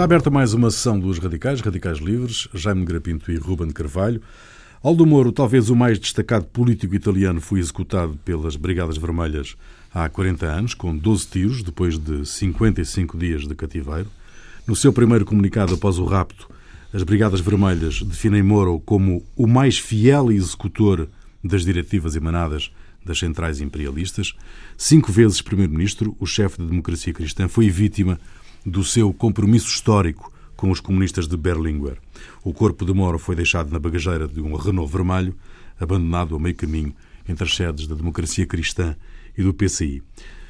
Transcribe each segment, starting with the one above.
Está aberta mais uma sessão dos Radicais, Radicais Livres, Jaime Grapinto e Ruben Carvalho. Aldo Moro, talvez o mais destacado político italiano, foi executado pelas Brigadas Vermelhas há 40 anos, com 12 tiros, depois de 55 dias de cativeiro. No seu primeiro comunicado após o rapto, as Brigadas Vermelhas definem Moro como o mais fiel executor das diretivas emanadas das centrais imperialistas. Cinco vezes primeiro-ministro, o chefe da democracia cristã foi vítima do seu compromisso histórico com os comunistas de Berlinguer. O corpo de Moro foi deixado na bagageira de um Renault vermelho, abandonado a meio caminho entre as sedes da democracia cristã e do PCI.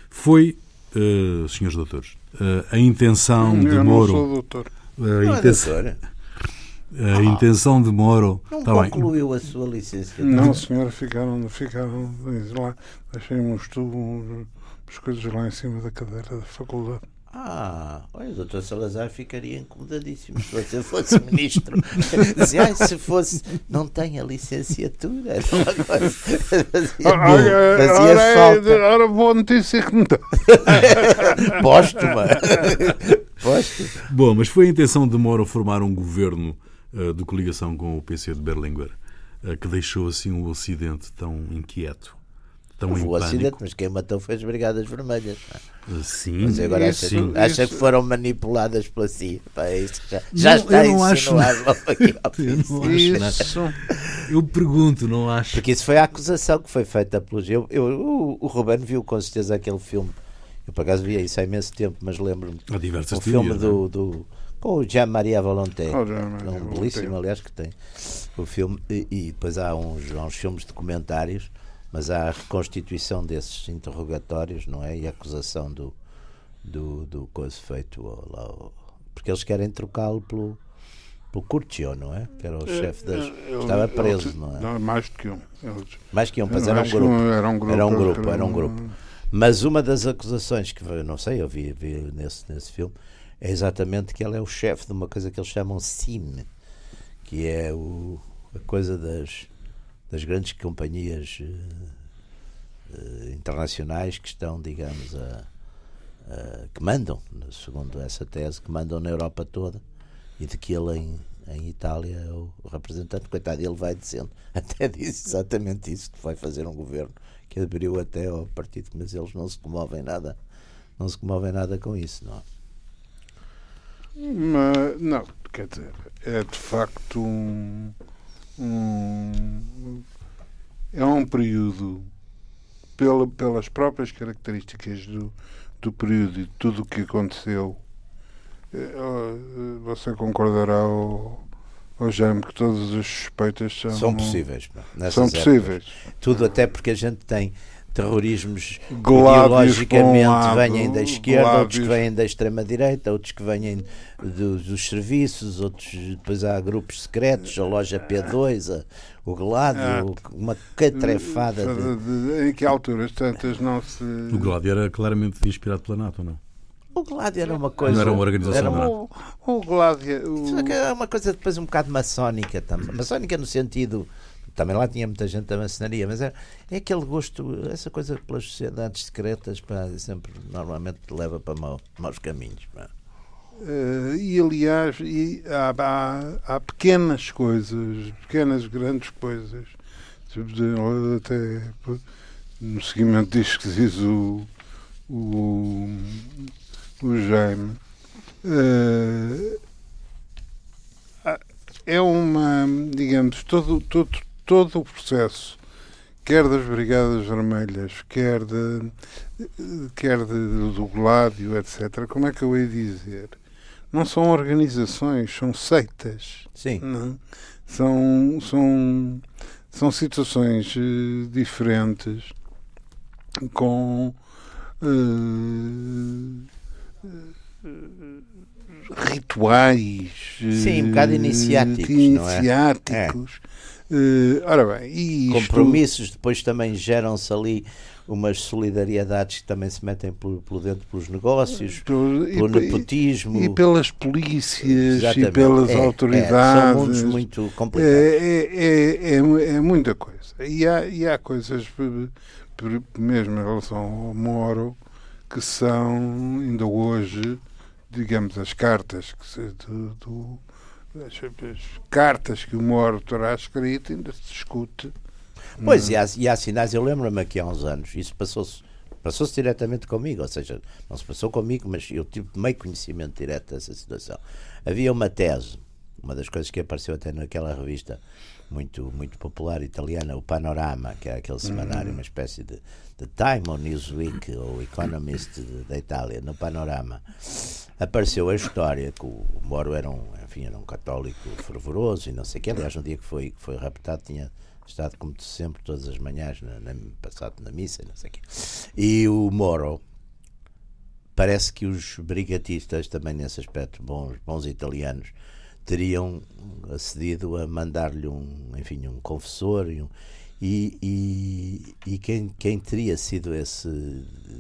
Foi, uh, senhores doutores, uh, a intenção Eu de não Moro. sou doutor. A, Não é intenção, doutora? a intenção de Moro. Não Tá bem. concluiu a sua licenciatura? Não, senhora, ficaram, ficaram lá. Deixei-me uns tubos, umas coisas lá em cima da cadeira da faculdade. Ah, olha, o doutor Salazar ficaria incomodadíssimo se você fosse ministro. Dizia, se fosse, não tem a licenciatura. Coisa- Fazia, Olha, fazia ora, falta. ora, boa notícia que não tem. Póstuma. Póstuma. Bom, mas foi a intenção de Moro formar um governo eh, de coligação com o PC de Berlinguer eh, que deixou assim o Ocidente tão inquieto, tão em Houve o acidente, pânico. mas quem matou foi as Brigadas Vermelhas. Sim, Mas agora acha, sim. acha isso- que foram manipuladas pela si. Pá, isso já, já Não, está eu não acho insinuado logo aqui ao Eu não acho. Isso. Eu pergunto, não acho. Porque isso foi a acusação que foi feita pelos. Eu, eu, o, o Ruben viu com certeza aquele filme. Eu por acaso via isso há imenso tempo, mas lembro-me. Há diversas O filme teorias, é? do, do. Com o Jean-Maria Volonté. Oh, um belíssimo, aliás, que tem o filme. E, e depois há uns, há uns filmes documentários, mas há a reconstituição desses interrogatórios, não é? E a acusação do, do, do coisa feito lá. Porque eles querem trocá-lo pelo, pelo Curcio, não é? Que era o chefe das. Ele- Estava ele- preso, não é? Não, mais do que um. Eles- Mais que um, mas era um grupo. Era um grupo. Era um grupo, era um grupo. Mas uma das acusações que eu não sei, eu vi, vi nesse, nesse filme, é exatamente que ele é o chefe de uma coisa que eles chamam CIM, que é o, a coisa das, das grandes companhias eh, internacionais que estão, digamos, a, a- que mandam, segundo essa tese, que mandam na Europa toda e de que ele em, em Itália é o, representante, coitado, ele vai dizendo, até disse exatamente isso, que vai fazer um governo que aderiu até ao partido, mas eles não se comovem nada, não se comovem nada com isso, não. Mas, não, quer dizer, é de facto um, um- é um período pela, pelas próprias características do, do período e de tudo o que aconteceu. eh, eh, Você concordará ao, ao Jaime que todas as suspeitas são, São possíveis. São épocas. possíveis. Tudo até porque a gente tem terrorismos Glábios ideologicamente um lado, vêm da esquerda, outros que glábios- vêm da extrema-direita, outros que vêm do- dos serviços, outros depois há grupos secretos, a loja P2, a- o Gládio, uma catrefada de. De- de- Em que alturas tantas não se. O Gládio era claramente inspirado pela NATO, não? O Gládio era uma coisa. Não era uma organização era uma- NATO. O, o Gládia. o- é uma coisa depois um bocado maçónica também. Maçónica no sentido. Também lá tinha muita gente da maçonaria, mas é, é aquele gosto, essa coisa pelas sociedades secretas, pá, sempre normalmente leva para mau, maus caminhos. Pá. Eh, e aliás, e há, há, há pequenas coisas, pequenas, grandes coisas. Até no seguimento disto que diz o, o, o Jaime. há- é uma, digamos, todo, todo, todo o processo, quer das Brigadas Vermelhas, quer, de, quer de, do Gládio, etc. Como é que eu ia dizer? Não são organizações, são seitas. Sim, Não. São, são, são situações eh, diferentes com eh, rituais Sim, um bocado iniciáticos, não é? Eh, ora bem, e isto, compromissos, depois também geram-se ali umas solidariedades que também se metem pelo, pelo dentro pelos negócios, e- pelo nepotismo. e pelas polícias Exatamente. e pelas É, é, autoridades. são mundos muito complicados. É, é, é, é, é muita coisa. E há, e há coisas, por- por- mesmo em relação ao Moro, que são, ainda hoje, digamos, as cartas que se, do, do as, as, cartas que o Moro terá escrito ainda se discute. Pois, e há, e há sinais, eu lembro-me aqui há uns anos, isso passou-se passou-se diretamente comigo, ou seja, não se passou comigo, mas eu tive meio conhecimento direto dessa situação. Havia uma tese, uma das coisas que apareceu até naquela revista muito, muito popular italiana, o Panorama, que é aquele semanário, uma espécie de, de Time ou Newsweek ou Economist da Itália, no Panorama, apareceu a história que o Moro era um, enfim, era um católico fervoroso e não sei o que. Aliás, no dia que foi, que foi raptado, tinha estado, como sempre, todas as manhãs, na, na, passado na missa, não sei o quê. E o Moro, parece que os brigatistas, também nesse aspecto, bons, bons italianos, teriam acedido a mandar-lhe um, enfim, um confessor e, um, e, e, e, quem, quem teria sido esse,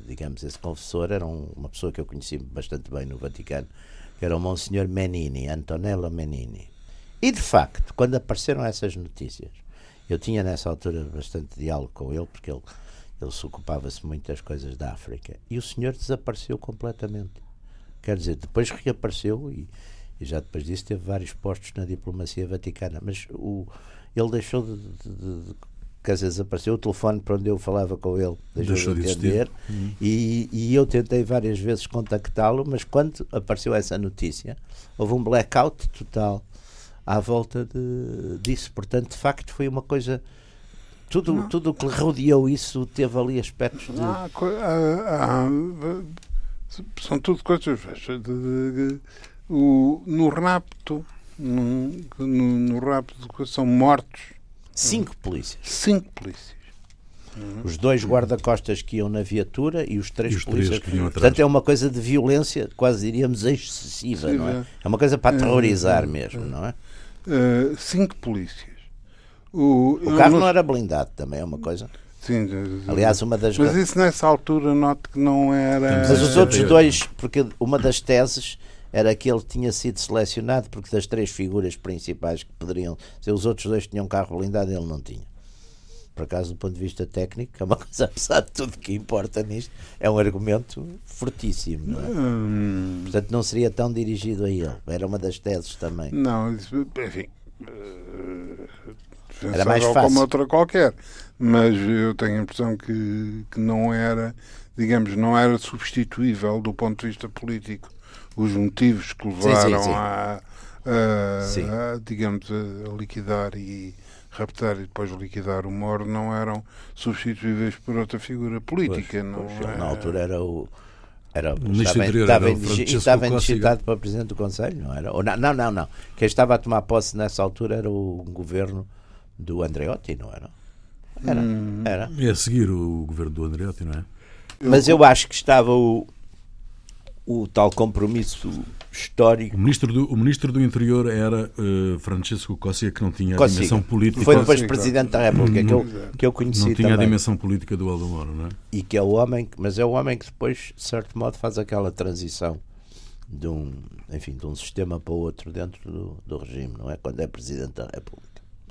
digamos, esse confessor era um, uma pessoa que eu conheci bastante bem no Vaticano, que era o Monsenhor Menini, Antonello Menini. E de facto, quando apareceram essas notícias, eu tinha nessa altura bastante diálogo com ele, porque ele, ele se ocupava-se muito das coisas da África. E o senhor desapareceu completamente. Quer dizer, depois reapareceu e, e já depois disso teve vários postos na diplomacia vaticana. Mas o, ele deixou de, de, de quer dizer, desapareceu o telefone para onde eu falava com ele, deixou, deixou de entender. Hum. E, e eu tentei várias vezes contactá-lo, mas quando apareceu essa notícia, houve um blackout total à volta de, disso. Portanto, de facto, foi uma coisa. Tudo, tudo o que rodeou isso teve ali aspectos de. Ah, ah, ah, são tudo coisas. De, de, o, no rapto, no, no, no rapto, são mortos. Cinco polícias. Cinco polícias. Uhum. Os dois guarda-costas que iam na viatura e os três e os polícias. Três que iam atrás. Portanto, é uma coisa de violência, quase diríamos excessiva, Sim, não é? É uma coisa para aterrorizar é, mesmo, não é? uh, cinco polícias. O, o carro não era blindado também, é uma coisa. Sim, aliás, uma das. Mas isso nessa altura, note que não era. Mas os outros dois, porque uma das teses era que ele tinha sido selecionado porque das três figuras principais que poderiam ser, os outros dois tinham carro blindado, ele não tinha. Por acaso, do ponto de vista técnico, é uma coisa, apesar de tudo que importa nisto, é um argumento fortíssimo. Não é? hum... Portanto, não seria tão dirigido a ele. Era uma das teses também. Não, enfim. Uh, era mais fácil. como outra qualquer. Mas eu tenho a impressão que, que não era, digamos, não era substituível do ponto de vista político. Os motivos que levaram sim, sim, sim. A, a, a, digamos, a liquidar e raptar e depois liquidar o Moro não eram substituíveis por outra figura política. Pois, não pois, é... Na altura era o. Era, estava, estava, estava indicitado para Presidente do Conselho, não era? Ou, não, não, não. Quem estava a tomar posse nessa altura era o governo do Andreotti, não era? Era. Hum. era. É a seguir o governo do Andreotti, não é? Mas eu acho que estava o, o tal compromisso histórico. O ministro do, o ministro do Interior era uh, Francesco Cossiga, que não tinha a dimensão política. Foi depois Presidente da República, que eu, que eu conheci Não tinha também. a dimensão política do Aldo Moro, não é? E que é o homem, mas é o homem que depois, de certo modo, faz aquela transição de um, enfim, de um sistema para o outro dentro do, do regime, não é? Quando é Presidente da República.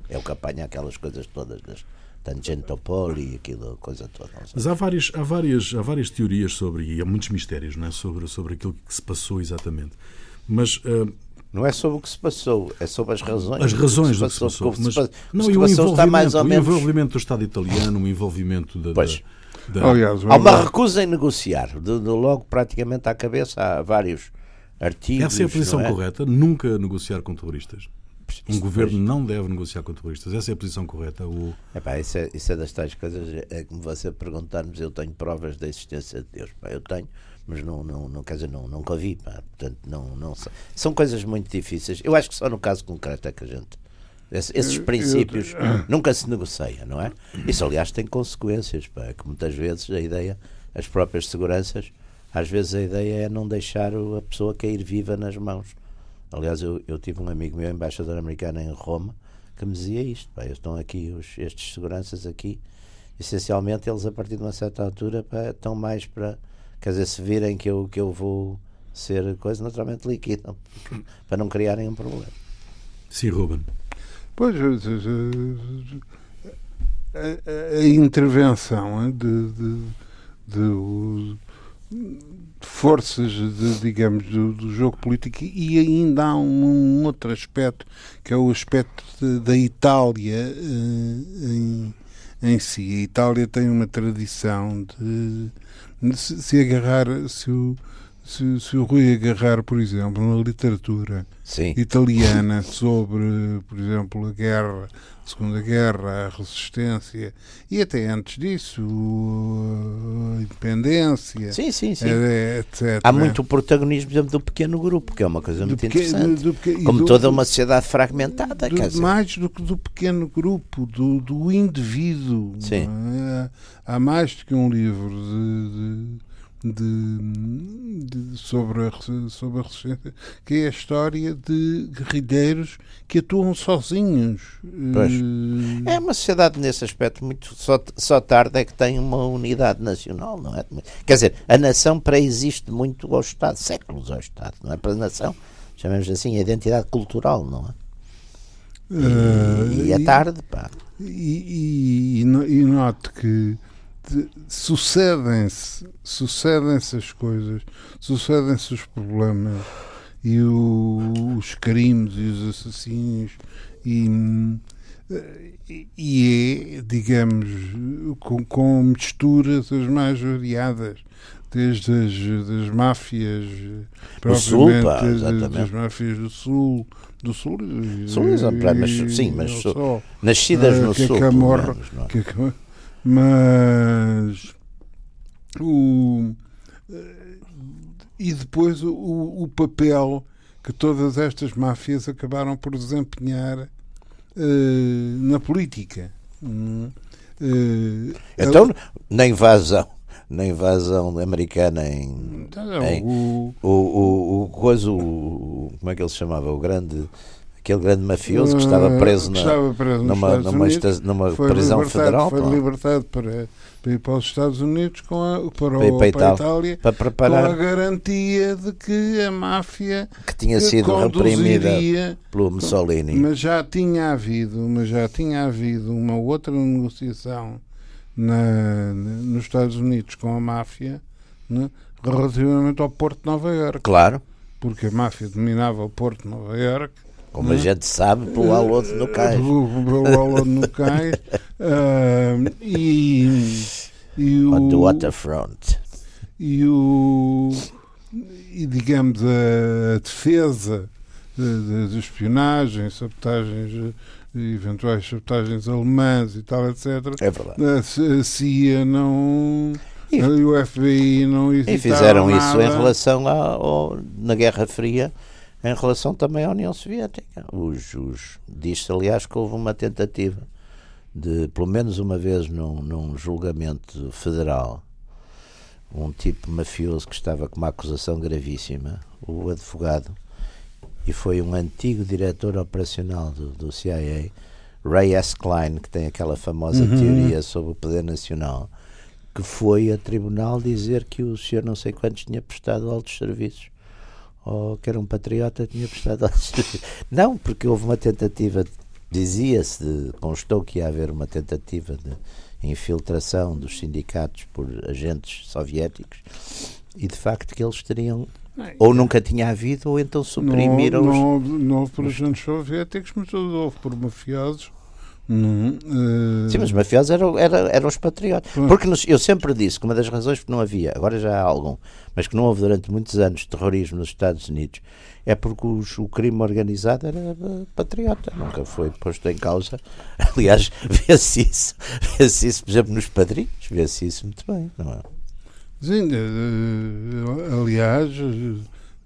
É o que apanha aquelas coisas todas das Tangentopoli e aquilo, coisa toda. Mas há várias, há, várias, há várias teorias sobre, e há muitos mistérios não é? sobre, sobre aquilo que se passou exatamente. Mas. Uh, não é sobre o que se passou, é sobre as razões. As razões do que se passou. Do que se passou. Mas, não, e o envolvimento, o menos... envolvimento do Estado italiano, o envolvimento da. Pois. Da, da... Aliás, há uma recusa em negociar. De, de, logo, praticamente à cabeça, há vários artigos. Essa é a posição é? correta? Nunca negociar com terroristas? Um governo não deve negociar com terroristas. Essa é a posição correta. O... Epá, isso, é, isso é das tais coisas. É como você perguntar-nos: eu tenho provas da existência de Deus. Pá, eu tenho, mas não, não, não quer dizer, não, nunca vi. Pá, portanto, não, não São coisas muito difíceis. Eu acho que só no caso concreto é que a gente. Esses princípios eu, eu, nunca se negocia, não é? Isso, aliás, tem consequências. Pá, que muitas vezes a ideia, as próprias seguranças, às vezes a ideia é não deixar a pessoa cair viva nas mãos Aliás, eu, eu tive um amigo meu, embaixador americano em Roma, que me dizia isto: pá, estão aqui os, estes seguranças aqui, essencialmente eles a partir de uma certa altura pá, estão mais para, quer dizer, se virem que eu, que eu vou ser coisa, naturalmente liquidam, para não criarem um problema. Sim, Ruben. Pois, a, a, a intervenção de, de, de, forças, de, digamos, do, do, jogo político e ainda há um, um outro aspecto que é o aspecto de, da Itália uh, em, em, si. A Itália tem uma tradição de, de se, se, agarrar, se o, se, se o Rui agarrar, por exemplo, na literatura Sim. italiana sobre, por exemplo, a guerra Segunda Guerra, a resistência e até antes disso a independência, sim, sim, sim. etc. Há muito protagonismo, exemplo, do pequeno grupo, que é uma coisa muito pequeno, interessante. Do, do, Como do, toda uma sociedade fragmentada. Do, mais do que do pequeno grupo, do, do indivíduo. Sim. É? Há mais do que um livro de, de de, de, sobre, a, sobre a resistência, que é a história de guerrilheiros que atuam sozinhos. Pois. É uma sociedade nesse aspecto muito só, só tarde é que tem uma unidade nacional, não é? Quer dizer, a nação pré-existe muito ao Estado, séculos ao Estado, não é? Para a nação, chamamos assim, a identidade cultural, não é? E, uh, e é tarde, pá. E, e, e note que sucedem-se sucedem-se as coisas, sucedem-se os problemas e o, os crimes e os assassinos e, e é, digamos, com, com misturas as mais variadas desde as das máfias propriamente pá, das, das máfias do sul do sul, sul mas, sim, mas só, nascidas uh, no que sul que morre, é? que, mas o e depois o, o papel que todas estas máfias acabaram por desempenhar uh, na política. Uh, então, na invasão, na invasão americana em, então, em o, o, o, o, coisa, o, como é que ele se chamava? O grande aquele grande mafioso que estava preso, na, estava preso numa, numa, Unidos, numa prisão federal. Foi libertado para, para ir para os Estados Unidos com a, para, para, o, para, para a Itália para preparar, com a garantia de que a máfia que tinha sido reprimida pelo Mussolini. Mas já tinha havido, mas já tinha havido uma outra negociação na, nos Estados Unidos com a máfia né, relativamente ao Porto de Nova Iorque. Claro. Porque a máfia dominava o Porto de Nova Iorque como a gente sabe, pelo Alonso no cais. Pelo Alonso no cais. uh, e, e o, On the waterfront. E o. E digamos a defesa das de, espionagem, sabotagens, eventuais sabotagens alemãs e tal, etc. É verdade. A, CIA não. E, o FBI não E fizeram isso em relação ao, na Guerra Fria em relação também à União Soviética. Os, os Diz-se, aliás, que houve uma tentativa de, pelo menos uma vez num, num julgamento federal, um tipo mafioso que estava com uma acusação gravíssima, o advogado, e foi um antigo diretor operacional do, do CIA, Ray S. Klein, que tem aquela famosa uhum. teoria sobre o poder nacional, que foi a tribunal dizer que o senhor não sei quantos tinha prestado altos serviços ou que era um patriota tinha prestado Não, porque houve uma tentativa, dizia-se, constou que ia haver uma tentativa de infiltração dos sindicatos por agentes soviéticos e de facto que eles teriam ou nunca tinha havido ou então suprimiram não, não, houve, não houve por agentes soviéticos mas houve por mafiosos não, uh... Sim, mas os mafiosos eram, eram, eram os patriotas. Porque nos, eu sempre disse que uma das razões que não havia, agora já há algum, mas que não houve durante muitos anos terrorismo nos Estados Unidos, é porque os, o crime organizado era patriota, nunca foi posto em causa. Aliás, vê-se isso, vê-se isso, por exemplo, nos padrinhos, vê-se isso muito bem, não é? Sim, uh, aliás,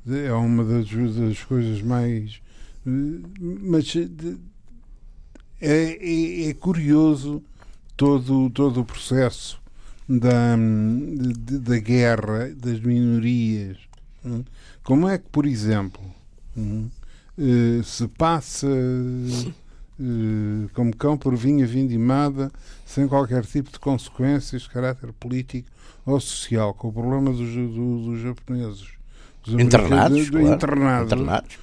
é uma das, das coisas mais. Mas é, é, é curioso todo, todo o processo da, da guerra das minorias. Hum? Como é que, por exemplo, hum, eh, se passa eh, como cão por vinha vindimada sem qualquer tipo de consequências de caráter político ou social, com o problema dos, dos japoneses Os Internados, americanos- claro. internados,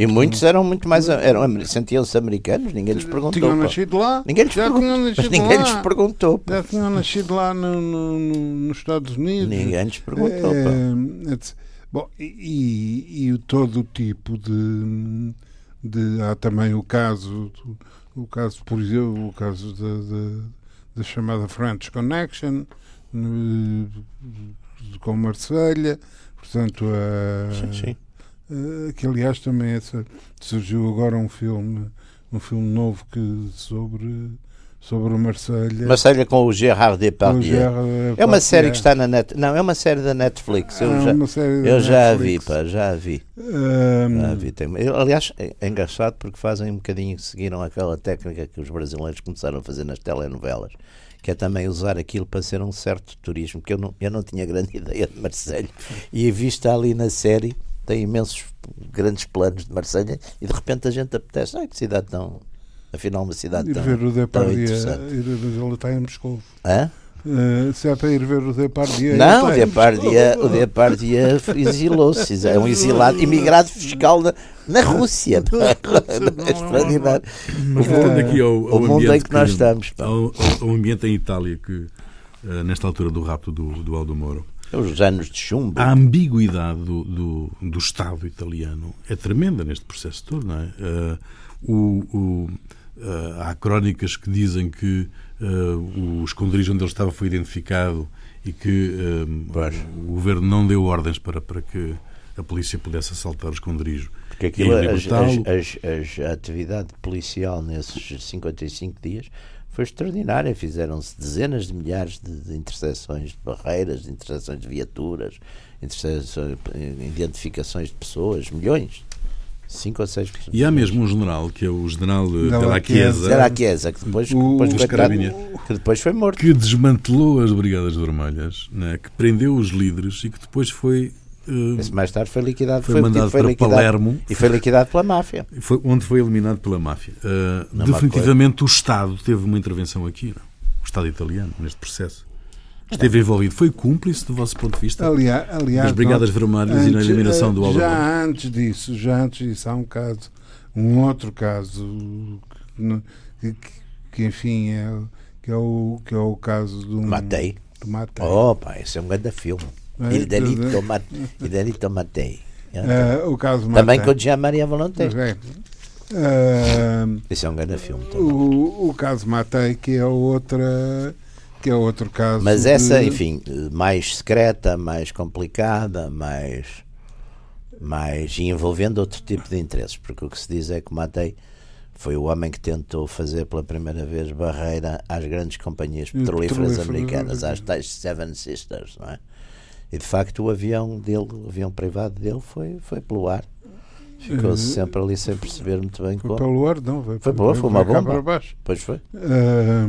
E muitos eram muito mais. Eram, sentiam-se americanos, ninguém lhes perguntou. tinham nascido lá. Ninguém lhes perguntou. Mas ninguém lhes perguntou. Já tinham nascido lá no, no- no- nos Estados Unidos. Ninguém lhes perguntou. É, etc. Bom, e, e- todo o tipo de, de- há também o caso o caso por exemplo o caso da, da, da chamada French Connection com Marselha portanto a, Sim, sim. que aliás também essa- surgiu agora um filme um filme novo que sobre sobre o Marselha Marselha com o Gerard com o Depardieu. Gerard É uma série que Depardieu. está na net. Não, é uma série da Netflix. Eu É já, eu já a vi, pá, já a vi. Ahm, Já a vi. Tem- eu, aliás, é, é engraçado porque fazem um bocadinho, seguiram aquela técnica que os brasileiros começaram a fazer nas telenovelas, que é também usar aquilo para ser um certo turismo, que eu não, eu não tinha grande ideia de Marselha. E vista ali na série, tem imensos grandes planos de Marselha e de repente a gente apetece. Ai, que cidade tão. Afinal, uma cidade ir tão, ver o tão interessante. ir, ele está em Moscou. Hã? Uh, se é para ir ver o Depardieu. Não, o Depardieu, o Depardieu exilou-se, é um exilado, imigrado fiscal na, na Rússia. É extraordinário. Mas voltando aqui ao, ao o mundo ambiente em que nós estamos. Ao, ao ambiente em Itália que eh, nesta altura do rapto do, do Aldo Moro Os anos de chumbo. a ambiguidade do, do, do Estado italiano é tremenda neste processo todo, não é? Eh, o, o, há crónicas que dizem que eh, o esconderijo onde ele estava foi identificado e que eh, Pois. o governo não deu ordens para, para que a polícia pudesse assaltar o esconderijo. Porque aquilo, as, as- as- a atividade policial nesses 55 dias foi extraordinária. Fizeram-se dezenas de milhares de, de interseções de barreiras, de interseções de viaturas, interseções, identificações de pessoas, milhões. Cinco ou seis pessoas. E há mesmo um general, que é o general Della Della Chiesa. Chiesa, Era a Chiesa, que depois, O- depois, foi que depois foi morto. que desmantelou as Brigadas Vermelhas, né, que prendeu os líderes e que depois foi, Esse mais tarde foi liquidado, foi mandado foi para liquidado, Palermo, e foi liquidado pela máfia. foi, onde foi eliminado pela máfia. Há definitivamente o Estado teve uma intervenção aqui, não? o Estado italiano, neste processo. Esteve envolvido. Foi cúmplice, do vosso ponto de vista, Aliás, aliás das Brigadas Vermelhas e na eliminação eh, do Moro? Já antes disso, já antes disso, há um caso, um outro caso que, que- que, enfim, é, que, é o, que é o caso do. Matei. Do Matei. Pá, esse é um grande filme. É, Il delitto, é. ma- il delitto. Eh, o caso do Também Matei. com o Jean-Maria Volonté. É. Eh, Esse é um grande filme também. o, o caso Matei, que é outra. Que é outro caso. Mas essa, de- enfim, mais secreta, mais complicada, mais, mais envolvendo outro tipo de interesses, porque o que se diz é que o Matei foi o homem que tentou fazer pela primeira vez barreira às grandes companhias petrolíferas petrolíferas americanas, às tais Seven Sisters, não é? E de facto o avião dele, o avião privado dele foi, foi pelo ar. Ficou-se Eh, sempre ali sem perceber muito bem Foi como. pelo ar, não. Foi, Foi ar, foi uma bomba. para baixo. Pois foi.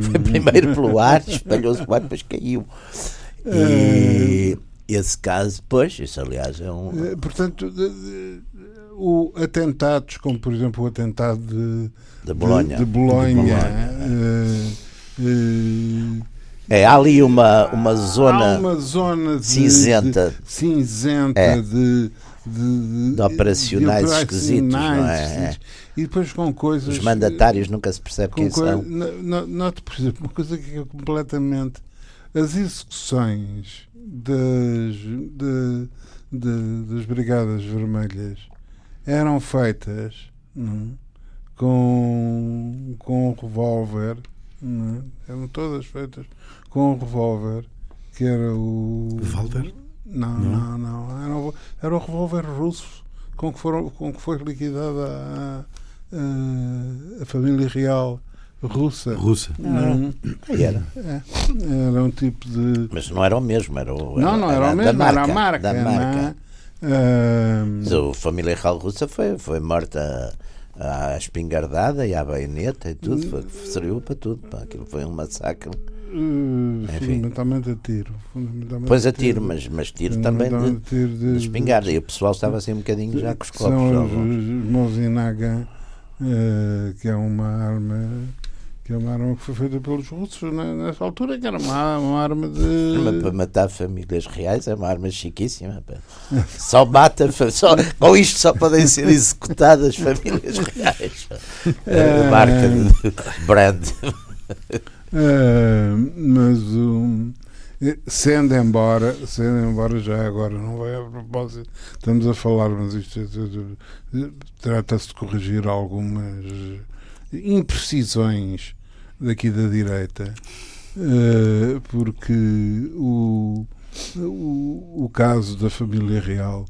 Foi primeiro pelo ar, espalhou-se ar, depois caiu. E esse caso, pois, isso aliás é um. Eh, Portanto, de- de- o atentados, como por exemplo o atentado de, De Bolonha. de, Bolonha, Bolonha, eh, eh, É, há ali uma, uma há zona uma zona de- cinzenta. de, cinzenta É. de, de, De operacionais de esquisitos, não é? operacionais e depois com coisas Os mandatários nunca se percebe quem coi- são. no- no- Note, por exemplo, uma coisa que é completamente. As execuções das, de- de- das Brigadas Vermelhas eram feitas não é? com, com um revólver, não é? eram todas feitas com um revólver que era o. Walter? Não, não, não. Era, o- era o revólver russo com que, foram, com que foi liquidada a, a, a família real russa. Russa. Não, Aí era. é, era um tipo de. Mas não era o mesmo, era o. Não, não era o da mesmo, era a marca. Da não marca. é? Mas a família real russa foi, foi morta à espingardada e à baioneta e tudo. Foi, serviu para tudo. Pá. Aquilo foi um massacre. Enfim. fundamentalmente a tiro. fundamentalmente Pois a tiro, mas, mas tiro também de, tiro de espingarda. E o pessoal estava assim um bocadinho já com os copos. São os, os Mosin Nagant, eh, que é uma arma que é uma arma que foi feita pelos russos nessa altura, que era uma, uma arma de. Mas para matar famílias reais é uma arma chiquíssima. Pá. Só mata, só, com isto só podem ser executadas famílias reais. É, marca de brand. É, mas um, sendo embora, sendo embora já agora, não vai a propósito, estamos a falar, mas isto trata-se de corrigir algumas imprecisões daqui da direita, uh, porque o, o, o, caso da família real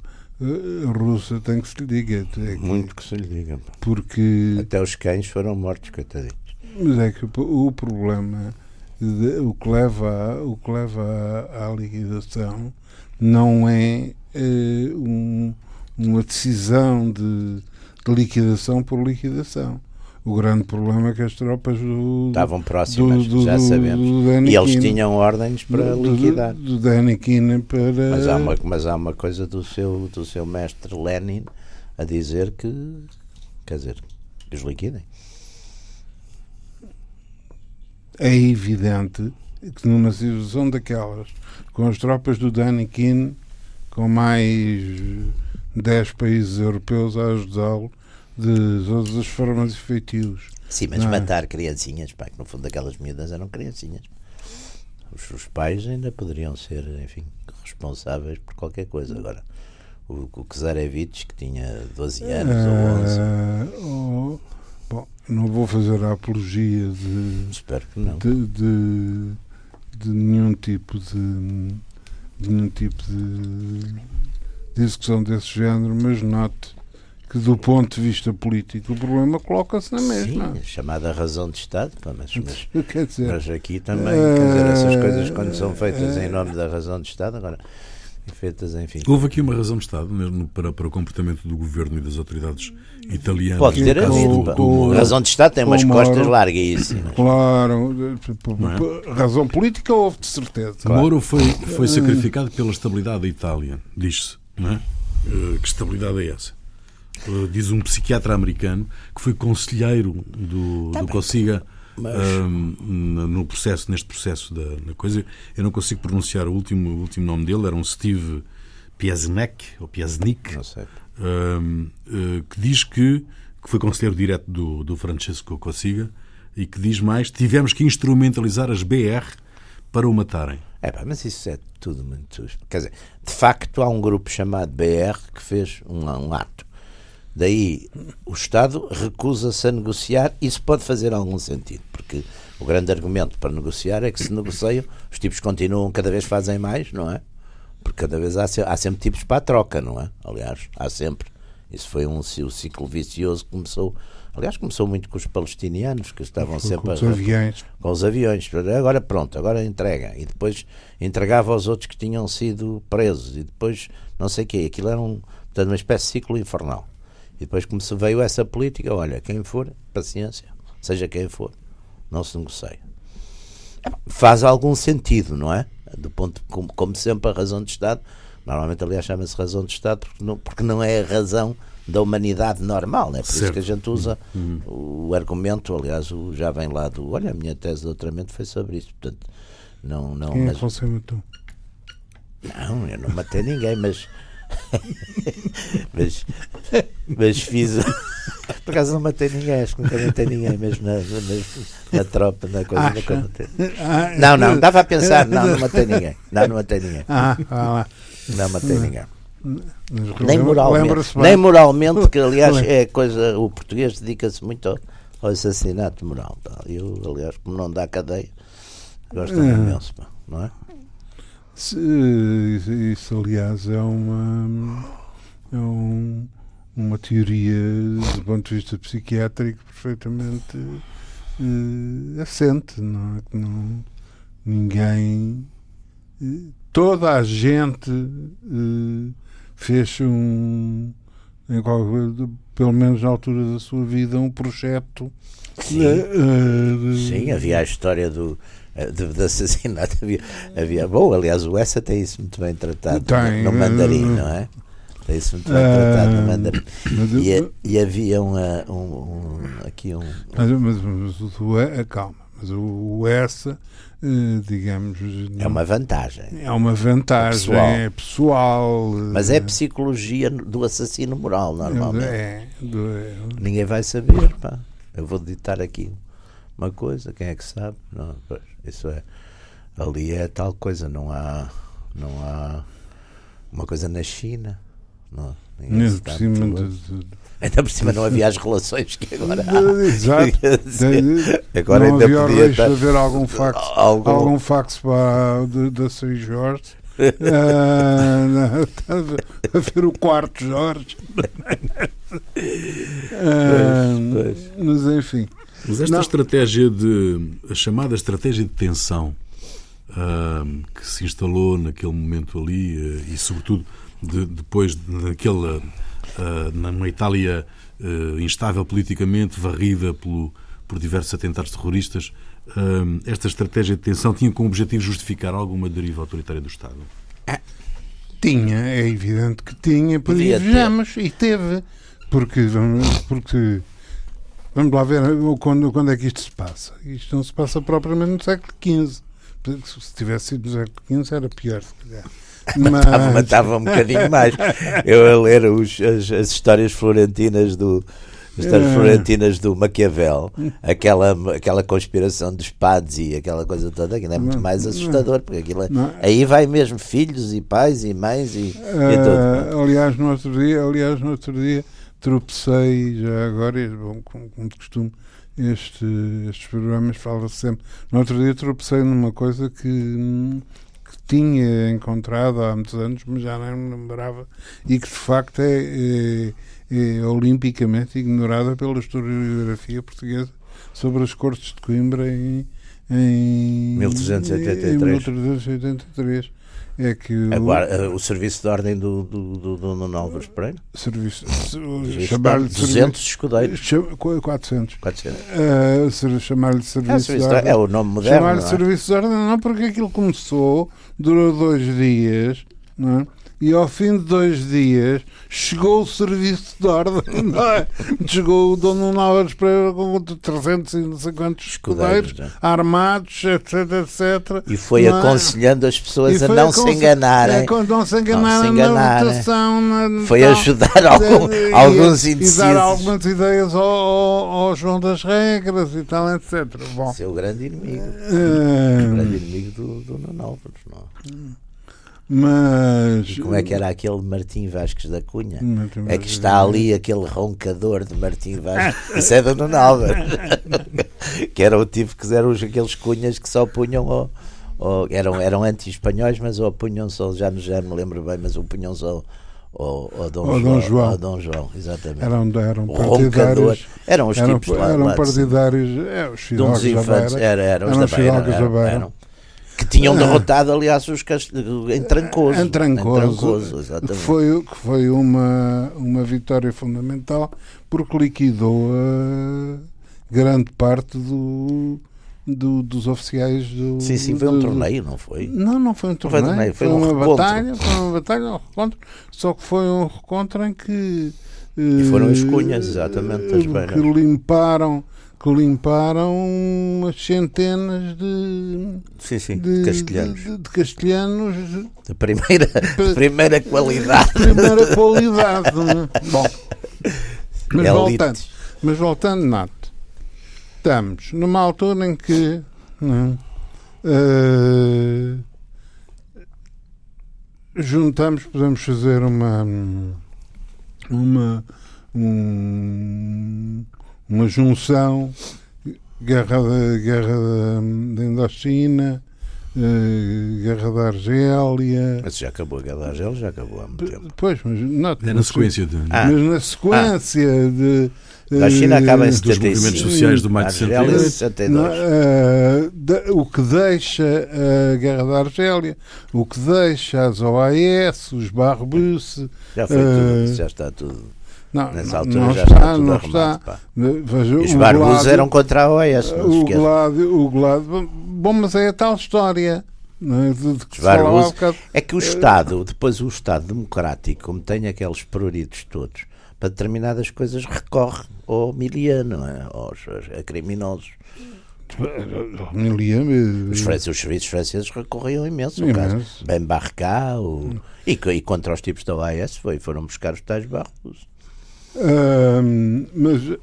russa tem que se lhe diga. É que, Muito que se lhe diga. Porque. Até os cães foram mortos, coitadinhos. Mas é que o, problema, de, o, que leva, o que leva à, à liquidação não é uh, um, uma decisão de, de liquidação por liquidação o grande problema é que as tropas do, estavam próximas, do, do, já sabemos. e eles tinham ordens para liquidar. Do, do para. Mas há, uma, mas há uma coisa do seu, do seu mestre Lenin a dizer que. Quer dizer, que os liquidem. É evidente que numa situação daquelas, com as tropas do Danikin, com mais 10 países europeus a ajudá-lo, de todas as formas e feitios. Sim, mas não é? matar é? criancinhas, pá, que no fundo aquelas miúdas eram criancinhas. Os, os, pais ainda poderiam ser, enfim, responsáveis por qualquer coisa. Agora, o, o Czarevich, que tinha 12 anos ou 11. Oh, bom, não vou fazer a apologia de. Espero que não. De, de, de nenhum tipo de. de nenhum tipo de, de execução desse género, mas note que do ponto de vista político o problema coloca-se na mesma. Sim, chamada razão de Estado, mas, mas, quer dizer, mas aqui também, quer dizer, essas coisas quando são feitas em nome da razão de Estado, agora feitas, enfim. Houve aqui uma razão de Estado mesmo para, para o comportamento do governo e das autoridades italianas. Pode ter havido. Do, razão de Estado tem umas costas larguíssimas. Claro, é? razão política houve de certeza. Claro. Moro foi, foi sacrificado pela estabilidade da Itália, diz-se. É? Eh, que estabilidade é essa? Eh, diz um psiquiatra americano que foi conselheiro do, tá do Consiga mas... um, no processo, neste processo da, da, coisa. Eu não consigo pronunciar o último, o último nome dele, era um Steve Piesnek, ou Piesnik, um, uh, que diz que, que foi conselheiro direto do, do Francesco Consiga e que diz mais: tivemos que instrumentalizar as BR para o matarem. É pá, mas isso é tudo muito. Quer dizer, de facto, há um grupo chamado BR que fez um, um ato Daí o Estado recusa-se a negociar. Isso pode fazer algum sentido, porque o grande argumento para negociar é que se negociam, os tipos continuam, cada vez fazem mais, não é? Porque cada vez há, há sempre tipos para a troca, não é? Aliás, há sempre. Isso foi um, um ciclo vicioso que começou. Aliás, começou muito com os palestinianos, que estavam sempre com os a, aviões. Com os aviões. Agora pronto, agora entrega. E depois entregava aos outros que tinham sido presos. E depois não sei o quê. Aquilo era um, portanto, uma espécie de ciclo infernal. E depois como se veio essa política, olha, quem for, paciência, seja quem for, não se negocia. Faz algum sentido, não é? Do ponto, como, como sempre, a razão de Estado, normalmente, aliás, chama-se razão de Estado porque não, porque não é a razão da humanidade normal, né? por certo. isso que a gente usa uhum. o argumento, aliás, o, já vem lá do. Olha, a minha tese de doutoramento foi sobre isso, portanto, não. não Quem mas, é que você matou? Não, eu não matei ninguém, mas mas, mas fiz. Por acaso não matei ninguém, acho que nunca matei ninguém, mesmo na, na, na tropa, na coisa. Nunca matei. Ah, não, não, estava a pensar, não, não matei ninguém. Não, não matei ninguém. Ah, ah, não matei ninguém. Nem moralmente, nem moralmente, que aliás é coisa, o português dedica-se muito ao, ao, assassinato moral. Eu, aliás, como não dá cadeia, gosto imenso, não é? Isso, aliás, é uma, é um, uma teoria, do ponto de vista psiquiátrico, perfeitamente uh, assente. Não é? não, ninguém. Uh, toda a gente uh, fez um. Em qual, pelo menos na altura da sua vida, um projeto. Sim, Sim havia a história do eh, de, de assassinato. Havia, havia, bom, aliás, o Essa tem isso muito bem tratado tem, no, mandarim, não é? Isso muito bem tratado no mandarim. E, e, havia uma, um, um, aqui um. Mas, mas, mas o, é, calma, mas o essa, digamos. É uma vantagem. É uma vantagem, é pessoal. É pessoal mas é psicologia do assassino moral, normalmente. É, é, Ninguém vai saber, pá. Eu vou ditar aqui uma coisa, quem é que sabe? Não, isso é. Ali é tal coisa, não há. Não há uma coisa na China. Não, Ainda por cima de, Ainda por cima não havia as relações que agora há. Exato. agora não ainda havia podia estar... de haver algum fax, algum... algum fax para, da São Jorge. uh, a ver o quarto Jorge. pois, pois. Mas enfim. Mas esta não. estratégia de. a chamada estratégia de tensão uh, que se instalou naquele momento ali uh, e, sobretudo, de, depois naquela. Uh, numa Itália instável politicamente, varrida pelo, por diversos atentados terroristas, esta estratégia de tensão tinha como objetivo justificar alguma deriva autoritária do Estado? Tinha, é evidente que tinha, por vejamos, e teve. Porque, porque Vamos lá ver quando, quando é que isto se passa. Isto não se passa propriamente no século XV. Se tivesse sido no século XV era pior, se calhar. Mas... Matava, um bocadinho mais. Eu a ler os, as, as histórias florentinas do, as histórias é. florentinas do Maquiavel, aquela, aquela conspiração dos padres e aquela coisa toda, aquilo é muito mais assustador, porque aquilo é, aí vai mesmo filhos e pais e mães e, uh, e tudo. Aliás, no outro dia, aliás, no outro dia tropecei já agora, bom, como, de costume, este, estes programas fala-se sempre. No outro dia tropecei numa coisa que, que, tinha encontrado há muitos anos, mas já não me lembrava, e que de facto é, é, é olimpicamente ignorada pela historiografia portuguesa sobre as Cortes de Coimbra em, em 1383. Em 1383 é que o, Agora, eh, o serviço de ordem do, do, do, do Nuno Álvares Pereira? Serviço, chamar-lhe 200 escudeiros. 400. 400. Uh, chamar-lhe serviço, é, serviço de ordem. É o nome moderno. Chamar-lhe é? serviço de ordem, não, porque aquilo começou, durou dois dias, não é? E ao fim de dois dias chegou o serviço de ordem, é? chegou o Dono Náuras para com 350 escudeiros, é? armados, etc, etc. E foi é? aconselhando as pessoas a não se enganarem. A não se enganarem, na votação. Na, foi tal, ajudar algum, e, alguns indecisos. E dar algumas ideias ao, ao, ao, João das Regras e tal, etc. Bom. Seu grande inimigo. O grande inimigo do, do Nuno Álvares, não é? Mas. E como é que era aquele Martim Vasques da Cunha? É que está ali aquele roncador de Martim Vasques. Isso é do Nuno que era o tipo que eram aqueles cunhas que só punham. Ou, ou eram, eram anti-espanhóis, mas ou punham só, já, já me lembro bem, mas o punham só ou, ou Dom, ou João, Dom João. Ou Dom João, exatamente. Eram, eram partidários. Eram os eram, tipos lá. Eram lá, partidários. É, os de uns infantes. Era, eram, eram os da Beira. Eram, eram, que tinham derrotado, aliás, os cast... em Trancoso. Em Trancoso, em Trancoso que foi, que foi uma, uma vitória fundamental porque liquidou a grande parte do, do, dos oficiais do. Sim, sim, foi um do, torneio, não foi? Não, não foi um torneio. Foi, torneio, foi, foi um uma batalha, foi uma batalha, um recontro, só que foi um recontro em que. E foram as cunhas, exatamente, que limparam que limparam umas centenas de, sim, sim, de, castelhanos. De, de, castelhanos de primeira, de primeira qualidade. primeira qualidade. É? Bom, mas voltando, mas voltando, Nato, estamos numa altura em que não, uh, juntamos, podemos fazer uma uma um, uma junção, guerra da, guerra da, Indochina, uh, guerra da Argélia. Mas já acabou a guerra da Argélia, já acabou há muito tempo. Pois, mas não, é na sequência de. Ah. Mas na sequência ah. de. A China acaba em 75. Dos movimentos sociais do maio de 62. Uh, o que deixa a Guerra da Argélia, o que deixa as OAS, os Barbusse. Já foi uh, tudo, já está tudo. Não, Nessa altura não já está, está não está. Veja, os barbos eram contra a OES. o Gládio, o Gládio, bom, mas é a tal história. é? De, de que bocado. É que o Estado, depois o Estado democrático, como tem aqueles pruridos todos, para determinadas coisas recorre ao miliano, é? aos, a criminosos. Miliano, Os, franceses, os serviços franceses recorriam imenso. Caso Ben Barca, o, e, e contra os tipos da OAS foi, foram buscar os tais barros. Mas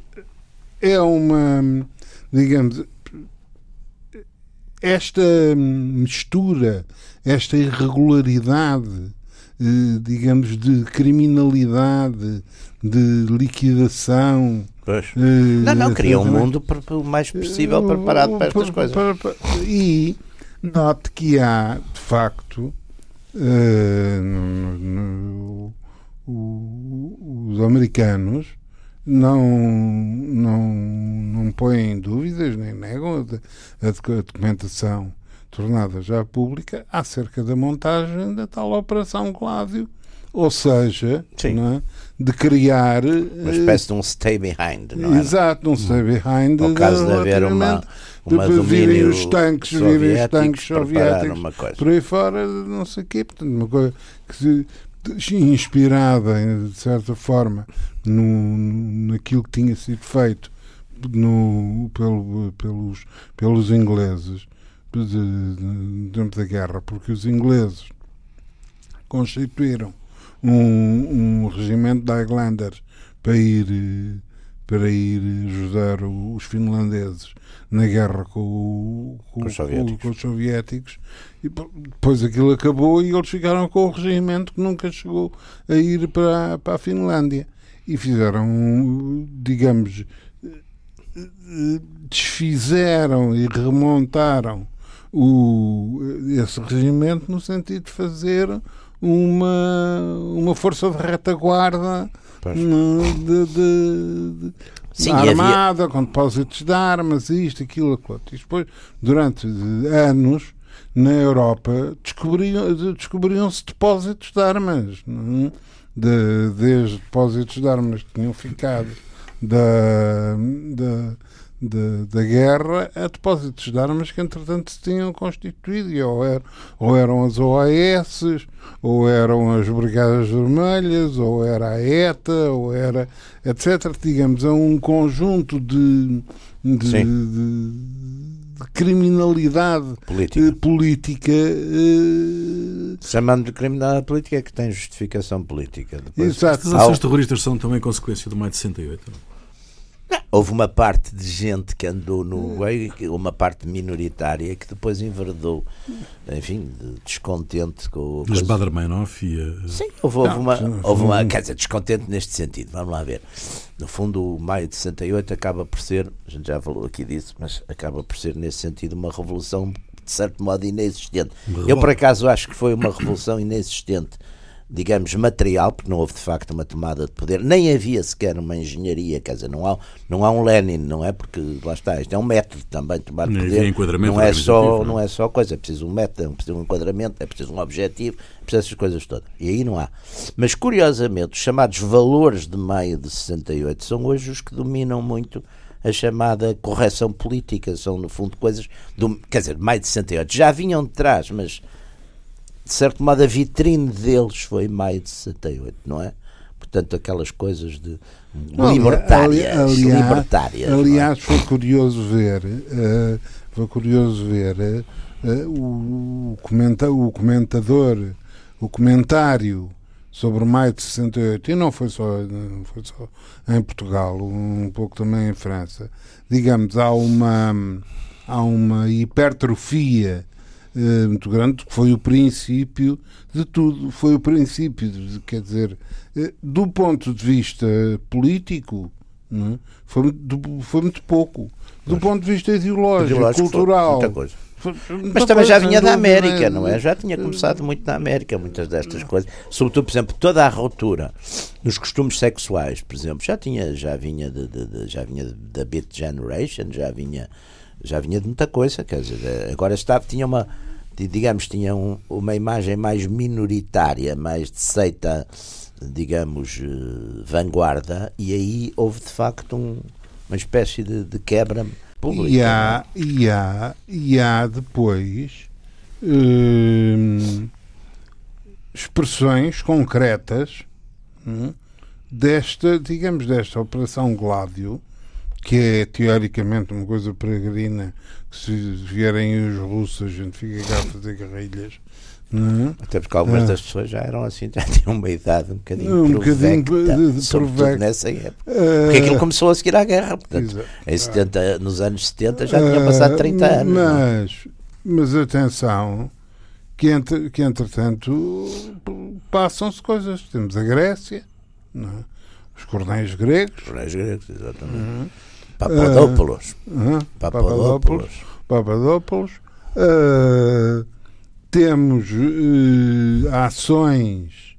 é uma, digamos, esta mistura, esta irregularidade, eh, digamos, de criminalidade, de liquidação. Pois. eh, Não, não, queria um mundo o mais possível preparado para estas coisas. Para- para- E note que há, de facto, eh, no- no- o- os americanos não, não, não põem dúvidas nem negam a, a docu- a documentação tornada já pública acerca da montagem da tal Operação Gládio. Ou seja, é? de criar Uma eh, espécie de um stay behind, não é? Exato, não stay behind. No caso de haver uma, uma de virem os tanques, virem os tanques soviéticos uma coisa. por aí fora, não sei o quê. Portanto, uma coisa que se, inspirada, de certa forma, no, naquilo que tinha sido feito no, pelo, pelos, pelos ingleses durante a guerra, porque os ingleses constituíram um, um regimento de Highlanders para ir eh, para ir ajudar os finlandeses na guerra com, com, Com os soviéticos. com os soviéticos e po- depois aquilo acabou e eles ficaram com o regimento que nunca chegou a ir para, para a Finlândia e fizeram digamos eh, desfizeram e remontaram o, esse regimento no sentido de fazer uma, uma força de retaguarda No- de, de- de- Sim, e havia- armada, com depósitos de armas, isto, aquilo, aquilo. E depois, durante anos, na Europa, descobriam- descobriam-se depósitos de armas. não é? De, desde depósitos de armas que tinham ficado da, da, da, da guerra a depósitos de armas que entretanto se tinham constituído e ou, er- ou eram as OAS ou eram as Brigadas Vermelhas ou era a ETA ou era etc digamos é um conjunto de, de, de- de criminalidade Política. eh, política eh, Chamando de criminalidade política que tem justificação política. Depois, exato Estas ações terroristas são também consequência do maio de 68. Houve uma parte de gente que andou no meio, que- uma parte minoritária, que depois enverdou, enfim, de- descontente com a Os coisa. Bader-Meinhof e a... Sim, houve, houve Não, uma, sim, houve uma, quer dizer, descontente neste sentido. Vamos lá ver. No fundo, o maio de 68 acaba por ser, a gente já falou aqui disso, mas acaba por ser, nesse sentido, uma revolução de certo modo inexistente. Eu, por acaso, acho que foi uma revolução inexistente, digamos, material, porque não houve de facto uma tomada de poder, nem havia sequer uma engenharia, quer dizer, não há, não há um Lenin, não é? Porque lá está, isto é um método também, tomar Nem poder. enquadramento não é só, não é? não é só coisa, é preciso um método, é preciso um enquadramento, é preciso um objetivo, é preciso essas coisas todas. E aí não há. Mas curiosamente, os chamados valores de maio de 68 são hoje os que dominam muito a chamada correção política. São, no fundo, coisas. Do, quer dizer, maio de 68 já vinham de trás, mas de certo modo a vitrine deles foi maio de 68, não é? Portanto, aquelas coisas de libertárias, ali- aliás- libertárias. não é? Aliás, foi curioso ver, eh, foi curioso ver o, o comenta- o comentador, o comentário sobre maio de 68, e não foi só, não foi só em Portugal, um pouco também em França. Digamos, há uma, há uma hipertrofia eh, muito grande, que foi o princípio de tudo, foi o princípio, de, quer dizer, eh, do ponto de vista político, é? foi, muito- do- foi muito pouco. Do ponto de vista ideológico, Ideológico, cultural. Mas também já vinha da América, não é? Já tinha começado muito na América, muitas destas coisas. Sobretudo, por exemplo, toda a ruptura nos costumes sexuais, por exemplo, já tinha, já vinha de, de- de- já vinha da Beat Generation, já vinha, já vinha de muita coisa, quer dizer, agora estava, tinha uma, digamos, tinha um- uma imagem mais minoritária, mais de seita, digamos, eh, vanguarda, e aí houve de facto um- uma espécie de, de quebra pública. E não é? há, e, há, e há depois, hum, expressões concretas hum, desta, digamos, desta Operação Gládio, que é teoricamente uma coisa peregrina, que se vierem os russos a gente fica cá a fazer guerrilhas. Não é? Até porque algumas Ah. das pessoas já eram assim, já tinham uma idade um bocadinho Um bocadinho provecta, de- de sobretudo provecta. nessa época. Porque aquilo começou a seguir à guerra, portanto, em 70, nos anos 70 já tinha passado 30 Ah, anos. não é? Mas, mas atenção, que, entre, que entretanto passam-se coisas. Temos a Grécia, não é? Os cordéis gregos, Os gregos, exatamente. Uhum. Papadopoulos. hã? Papadopoulos. Papadopoulos. Ah, temos eh, ações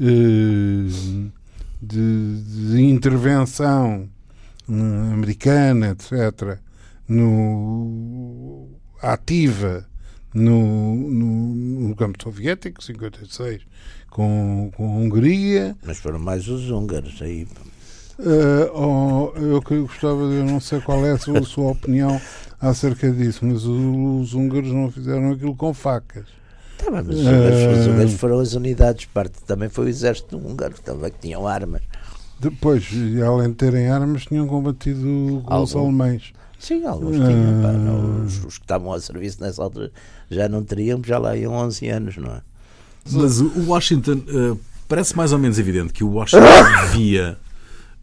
eh, de, de intervenção hum, americana, etc., no, ativa no, no, no campo soviético, 56, com, com a Hungria. Mas foram mais os húngaros aí. Eh, oh, eu que gostava de, eu não sei qual é a sua, a sua opinião acerca disso, mas o- os húngaros não fizeram aquilo com facas. Tá mas os húngaros, os Ah. húngaros foram as unidades, parte também foi o exército húngaro, também que tinham armas. Depois, além de terem armas, tinham combatido com os alemães. Sim, alguns tinham. pá, Ah. não, os, os que estavam a serviço nessa altura já não teriam, já lá iam 11 anos, não é? Mas o Washington eh, parece mais ou menos evidente que o Washington via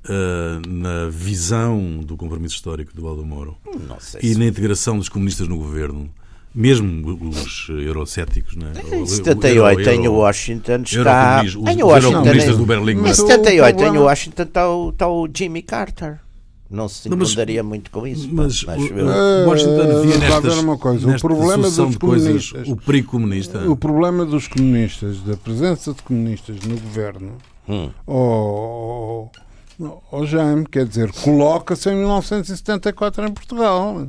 eh, na visão do compromisso histórico do Aldo Moro Não sei e se na integração dos comunistas no governo, mesmo os eurocéticos, né? Em O- o 78 euro- em Washington está. os- Em os Washington, eurocomunistas em- do Berlim. em o 78 em problema- Washington está o, está o Jimmy Carter. Não se Não, mas- incomodaria muito com isso. Mas pá, o, eu. Washington via nestas, ver uma coisa, o problema dos de coisas comunistas- o perigo comunista. O problema dos comunistas, da presença de comunistas no governo, Hum. ó ó, Jaime, quer dizer, coloca-se em 1974 em Portugal.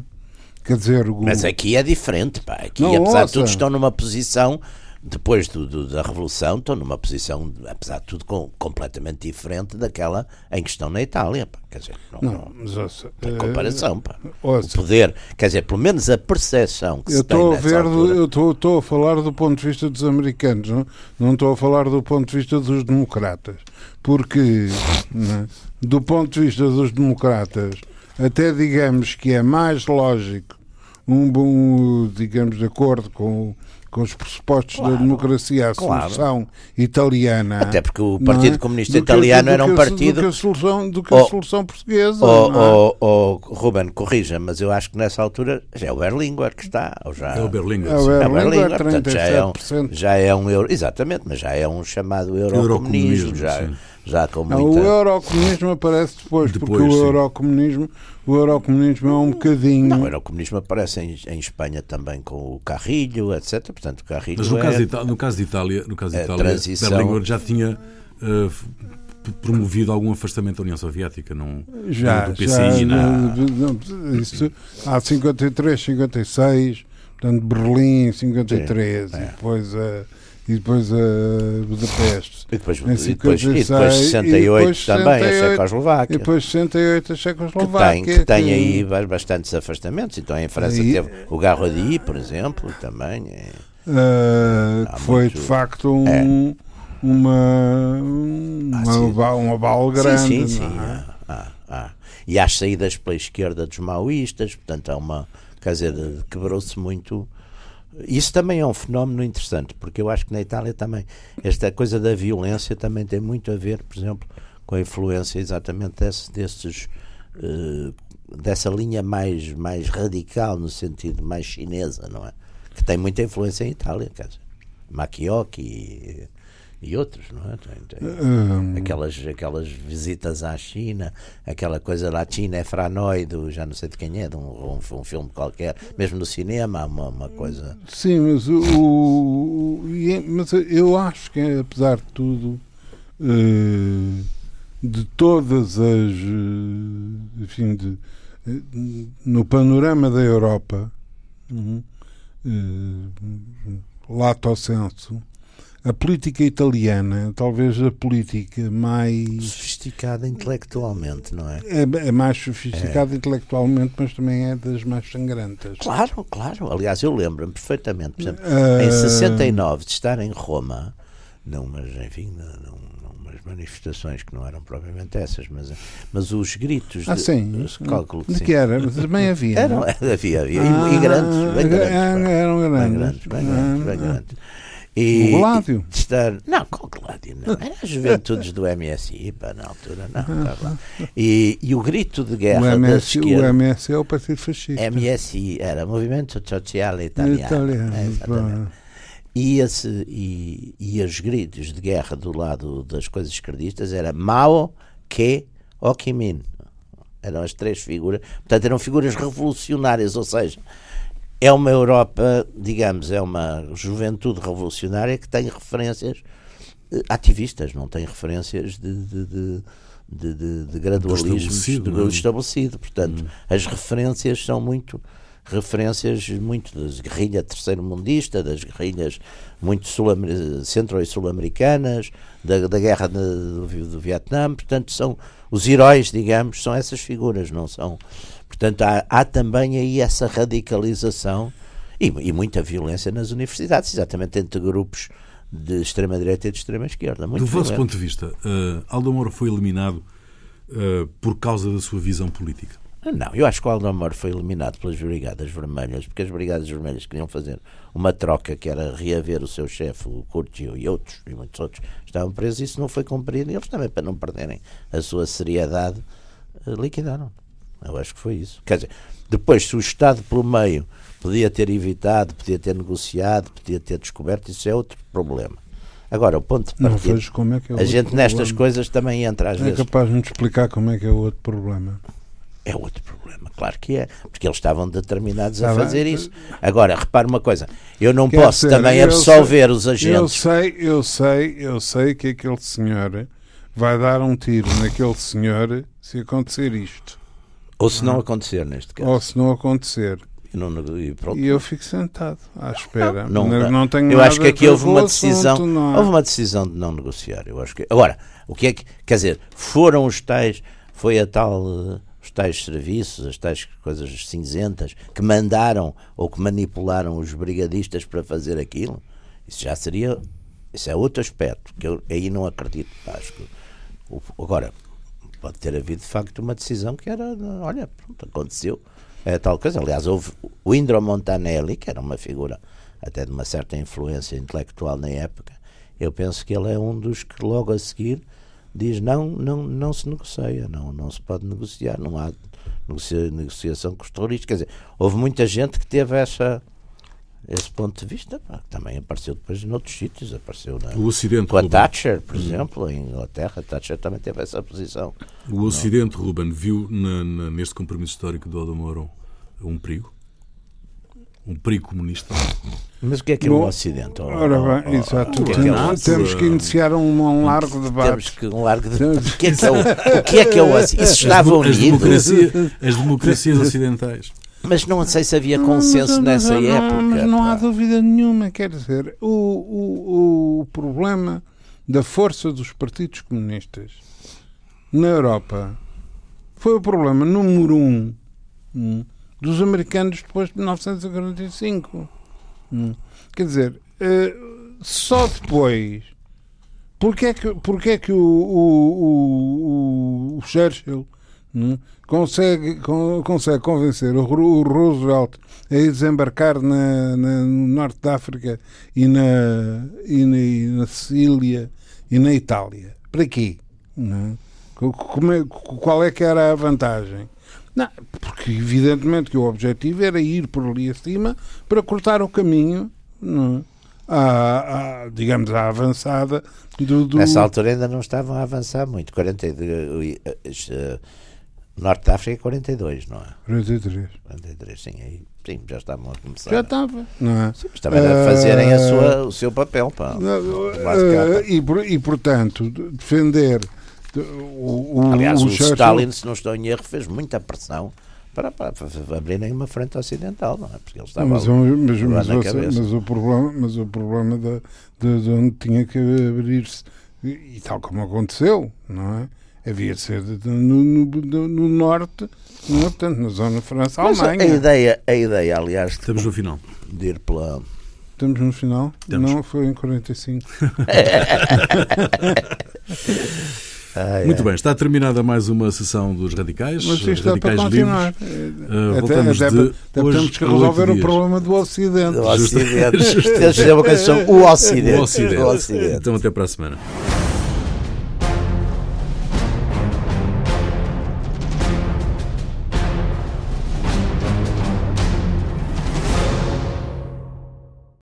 Quer dizer, o, Mas aqui é diferente, pá. Aqui, Não, apesar de ouça. tudo, estão numa posição, depois do, do- da Revolução, estão numa posição, apesar de tudo, com- completamente diferente daquela em que estão na Itália, pá. Quer dizer, não, não, mas ouça, tem eh, comparação, pá. O ouça, poder, quer dizer, pelo menos a percepção que eu se tem estou a ver, altura. eu estou- estou a falar do ponto de vista dos americanos, não, não estou a falar do ponto de vista dos democratas, porque né, do ponto de vista dos democratas, até digamos que é mais lógico um bom, digamos, de acordo com, com os pressupostos da Claro, democracia, a claro. solução italiana. Até porque o não Partido é? Comunista Do que- Italiano do era um que a- partido. Do que a solução, do que Oh. a solução portuguesa. Oh, não é? oh, oh, Ruben, corrija, mas eu acho que nessa altura já é o Berlinguer que está. Ou já... É o Berlinguer. É o sim. É o Berlinguer, Berlinguer, portanto, já é um, 37%. já é um euro, exatamente, mas já é um chamado eurocomunismo, Eurocomunismo, já, sim. já com Não, muita... o eurocomunismo aparece depois, Depois, porque o sim. eurocomunismo, o eurocomunismo é um bocadinho. Não, o eurocomunismo aparece em, em Espanha também com o Carrilho, etc. Portanto, Carrilho Mas no é... caso, de Itália, no caso de Itália, no caso de a Itália transição- Berlinguer já tinha eh, p- promovido algum afastamento da União Soviética, não, já, do já, PCI, não. não, isso, há 53, 56, portanto Berlim 53 Sim, e é. depois a e depois a Budapeste. E depois, Em e depois, e depois 56, 68 e depois também, a 68, Checoslováquia. E depois 68 a que Checoslováquia. tem, que tem aí ba- bastantes afastamentos. Então em França teve o Garrodi, por exemplo, também. é. Uh, Há que foi muito- de facto um, É. uma, uma, Ah, sim. ba- um abalo grande. sim, sim, sim. é? há, há, há. E às saídas pela esquerda dos maoístas, portanto, há uma. Quer dizer, quebrou-se muito. Isso também é um fenómeno interessante, porque eu acho que na Itália também, esta coisa da violência também tem muito a ver, por exemplo, com a influência exatamente desse, desses. eh, dessa linha mais, mais radical, no sentido mais chinesa, não é? Que tem muita influência em Itália, quer dizer. Machiocchi e, outros, não é? Tem- tem- Um, aquelas, aquelas visitas à China, aquela coisa lá, China é franoide, já não sei de quem é, de um, um, um filme qualquer, mesmo no cinema há uma, uma coisa. Sim, mas, o, o- é- mas eu acho que, apesar de tudo, eh, de todas as. eh, Enfim, de, eh, no panorama da Europa, uhum, eh, lato senso, a política italiana, talvez a política mais. Sofisticada intelectualmente, não é? É, é mais sofisticada é. intelectualmente, mas também é das mais sangrantes. Claro, claro. Aliás, eu lembro-me perfeitamente, por exemplo, uh... em 69, de estar em Roma, não, mas enfim, não, umas manifestações que não eram propriamente essas, mas, mas os gritos ah, de, sim. Os cálculos, de que era? Mas também havia. Eram, havia, havia. Ah, e, grandes, bem grandes. Eram grandes. Bem grandes, bem grandes. Bem grandes. E, o Gládio? Estar, não, com o Gládio não. Era as juventudes do MSI, pá, na altura, não. Tá e, e o grito de guerra o MS, da esquerda. O MSI é o Partido Fascista. MSI era Movimento Sociale Italiano. Italiano é, exatamente. E, esse, e, e os gritos de guerra do lado das coisas esquerdistas era Mao, Que, Ho Chi Minh. Eram as três figuras. Portanto, eram figuras revolucionárias, ou seja, é uma Europa, digamos, é uma juventude revolucionária que tem referências eh, ativistas, não tem referências de, de, de, de, de gradualismo estabelecido, é? estabelecido. Portanto, hum. as referências são muito referências muito das guerrilhas terceiro-mundista, das guerrilhas muito centro- e sul-americanas, da, da guerra de, do, do Vietnã, portanto são os heróis, digamos, são essas figuras, não são Portanto, há, há também aí essa radicalização e, e, muita violência nas universidades, exatamente entre grupos de extrema-direita e de extrema-esquerda. Do vosso ponto de vista, uh, Aldo Moro foi eliminado uh, por causa da sua visão política? Não, eu acho que o Aldo Moro foi eliminado pelas Brigadas Vermelhas, porque as Brigadas Vermelhas queriam fazer uma troca que era reaver o seu chefe, o Curtio e outros, e muitos outros, estavam presos. Isso não foi cumprido e eles também, para não perderem a sua seriedade, uh, liquidaram. Eu acho que foi isso. Quer dizer, depois, se o Estado pelo meio podia ter evitado, podia ter negociado, podia ter descoberto, isso é outro problema. Agora, o ponto de partida. Não como é que é a gente problema. nestas coisas também entra às é vezes. É capaz de me explicar como é que é o outro problema? É outro problema, claro que é, porque eles estavam determinados a fazer bem. isso. Agora, repare uma coisa, eu não Quer posso também absolver sei, os agentes. Eu sei, eu sei, eu sei que aquele senhor vai dar um tiro naquele senhor se acontecer isto. Ou se não acontecer, neste caso. Ou se não acontecer. E, não, e, e eu fico sentado à espera. Não, não, não tenho eu acho que aqui houve uma decisão, assunto, houve uma decisão de não negociar. Eu acho que agora o que é que quer dizer? Foram os tais, foi a tal uh, os tais serviços, as tais coisas cinzentas que mandaram ou que manipularam os brigadistas para fazer aquilo. Isso já seria, isso é outro aspecto que eu aí não acredito. Acho que agora pode ter havido de facto uma decisão que era, olha, pronto, aconteceu é, tal coisa. Aliás, houve o Indro Montanelli, que era uma figura até de uma certa influência intelectual na época. Eu penso que ele é um dos que logo a seguir diz não, não, não se negocia, não, não se pode negociar, não há negocia, negociação com os terroristas. Quer dizer, houve muita gente que teve essa esse ponto de vista pá, também apareceu depois noutros sítios apareceu na, o Ocidente, com a Ruben. Thatcher por exemplo em Inglaterra a Thatcher também teve essa posição o Ocidente não. Ruben viu na, na, neste compromisso histórico do Odomoro um perigo um perigo comunista mas o que é que é o Ocidente? Ora bem, exato. Que é que é temos que iniciar um, um largo debate. Temos que um largo debate. O que é que é o, o, que é que é o Ocidente? Isso estava unido. As, democracia, as democracias ocidentais. Mas não sei se havia consenso nessa não, época. Mas não há dúvida nenhuma. Quer dizer, o, o, o problema da força dos partidos comunistas na Europa foi o problema número um, dos americanos depois de 1945. Um. Quer dizer, uh, só depois. Porquê é que, porquê é que o, o, o, o Churchill um, consegue, consegue convencer o, Roosevelt a desembarcar na, na, no norte da África e na, e na, e na Sicília e na Itália. Para quê? Não? É, qual é que era a vantagem? Não, porque evidentemente que o objetivo era ir por ali acima para cortar o caminho não, à, à, digamos, à avançada do, do... Nessa altura ainda não estavam a avançar muito. 42, Norte da África é 42, não é? 43. 43, sim, aí sim, já estavam a começar. Já estava, não é? Sim, mas uh, a fazerem a sua, o seu papel. Pá, uh, e, e, portanto, defender o, o Aliás, o, o Stalin, se não estou em erro, fez muita pressão para, para, para abrirem uma frente ocidental, não é? Porque eles Não, estavam mas, mas, lá mas, você- cabeça. mas o problema, mas o problema da, de, de onde tinha que abrir-se, e, e tal como aconteceu, não é? Havia de ser no, no, no norte, não é? portanto, na zona França-Alemanha. a ideia, a ideia, aliás, de, Estamos no final. de ir pela. Estamos no final? Estamos. Não, foi em 45. Ai, Muito ai. bem, está terminada mais uma sessão dos Radicais. Mas isto dá para radicais continuar. livres. Uh, voltamos de até, hoje temos que resolver o problema do Ocidente. O Ocidente. De dizer uma o Ocidente. O Ocidente. O Ocidente. Então até para a semana.